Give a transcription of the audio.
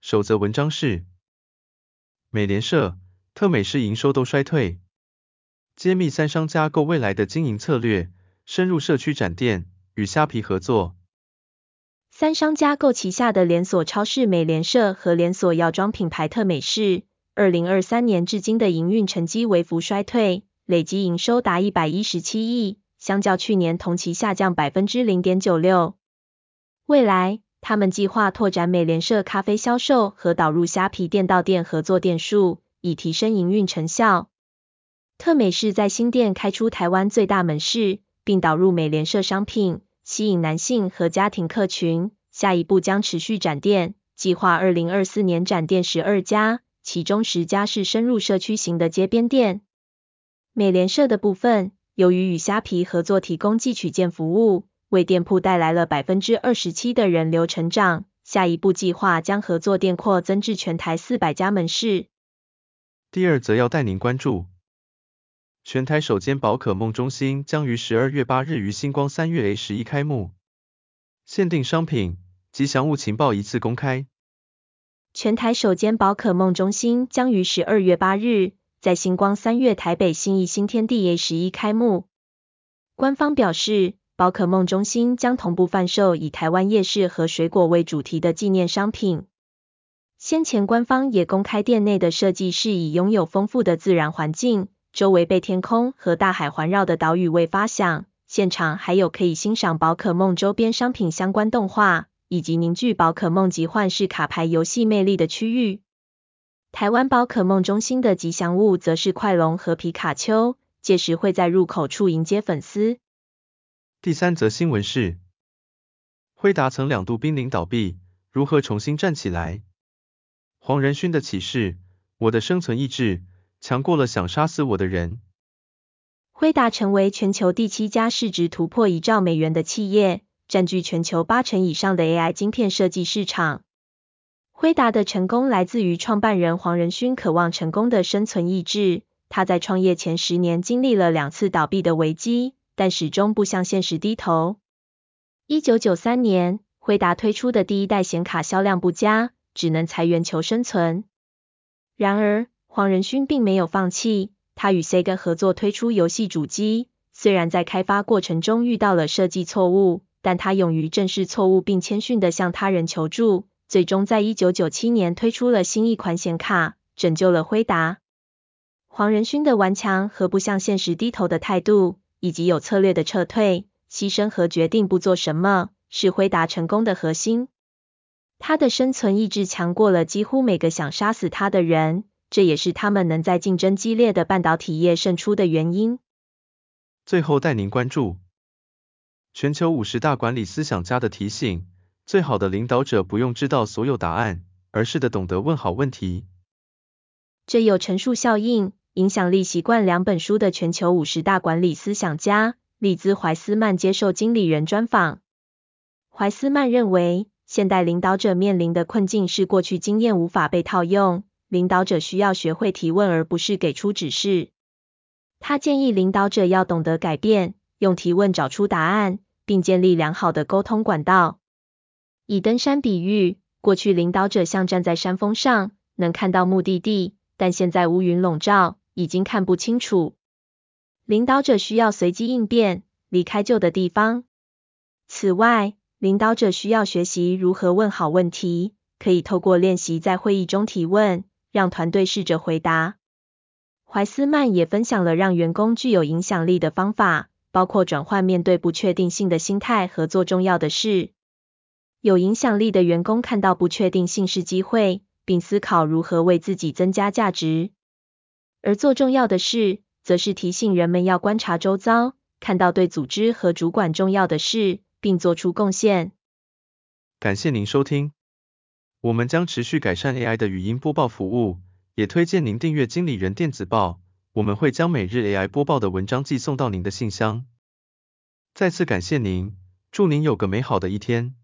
首则文章是：美联社、特美式营收都衰退，揭秘三商加购未来的经营策略，深入社区展店，与虾皮合作。三商加购旗下的连锁超市美联社和连锁药妆品牌特美式，二零二三年至今的营运成绩微幅衰退，累计营收达一百一十七亿，相较去年同期下降百分之零点九六。未来，他们计划拓展美联社咖啡销售和导入虾皮店到店合作店数，以提升营运成效。特美仕在新店开出台湾最大门市，并导入美联社商品，吸引男性和家庭客群。下一步将持续展店，计划二零二四年展店十二家，其中十家是深入社区型的街边店。美联社的部分，由于与虾皮合作提供寄取件服务。为店铺带来了百分之二十七的人流成长，下一步计划将合作店扩增至全台四百家门市。第二则要带您关注，全台首间宝可梦中心将于十二月八日于星光三月 A 十一开幕，限定商品、吉祥物情报一次公开。全台首间宝可梦中心将于十二月八日在星光三月台北新义新天地 A 十一开幕，官方表示。宝可梦中心将同步贩售以台湾夜市和水果为主题的纪念商品。先前官方也公开店内的设计是以拥有丰富的自然环境，周围被天空和大海环绕的岛屿为发想。现场还有可以欣赏宝可梦周边商品相关动画，以及凝聚宝可梦及幻视卡牌游戏魅力的区域。台湾宝可梦中心的吉祥物则是快龙和皮卡丘，届时会在入口处迎接粉丝。第三则新闻是，辉达曾两度濒临倒闭，如何重新站起来？黄仁勋的启示：我的生存意志强过了想杀死我的人。辉达成为全球第七家市值突破一兆美元的企业，占据全球八成以上的 AI 晶片设计市场。辉达的成功来自于创办人黄仁勋渴望成功的生存意志。他在创业前十年经历了两次倒闭的危机。但始终不向现实低头。一九九三年，辉达推出的第一代显卡销量不佳，只能裁员求生存。然而，黄仁勋并没有放弃，他与 Sega 合作推出游戏主机。虽然在开发过程中遇到了设计错误，但他勇于正视错误并谦逊地向他人求助，最终在一九九七年推出了新一款显卡，拯救了辉达。黄仁勋的顽强和不向现实低头的态度。以及有策略的撤退、牺牲和决定不做什么，是辉达成功的核心。他的生存意志强过了几乎每个想杀死他的人，这也是他们能在竞争激烈的半导体业胜出的原因。最后带您关注全球五十大管理思想家的提醒：最好的领导者不用知道所有答案，而是的懂得问好问题。这有陈述效应。影响力习惯两本书的全球五十大管理思想家利兹怀斯曼接受经理人专访。怀斯曼认为，现代领导者面临的困境是过去经验无法被套用，领导者需要学会提问，而不是给出指示。他建议领导者要懂得改变，用提问找出答案，并建立良好的沟通管道。以登山比喻，过去领导者像站在山峰上，能看到目的地，但现在乌云笼罩。已经看不清楚，领导者需要随机应变，离开旧的地方。此外，领导者需要学习如何问好问题，可以透过练习在会议中提问，让团队试着回答。怀斯曼也分享了让员工具有影响力的方法，包括转换面对不确定性的心态和做重要的事。有影响力的员工看到不确定性是机会，并思考如何为自己增加价值。而做重要的事，则是提醒人们要观察周遭，看到对组织和主管重要的事，并做出贡献。感谢您收听。我们将持续改善 AI 的语音播报服务，也推荐您订阅经理人电子报，我们会将每日 AI 播报的文章寄送到您的信箱。再次感谢您，祝您有个美好的一天。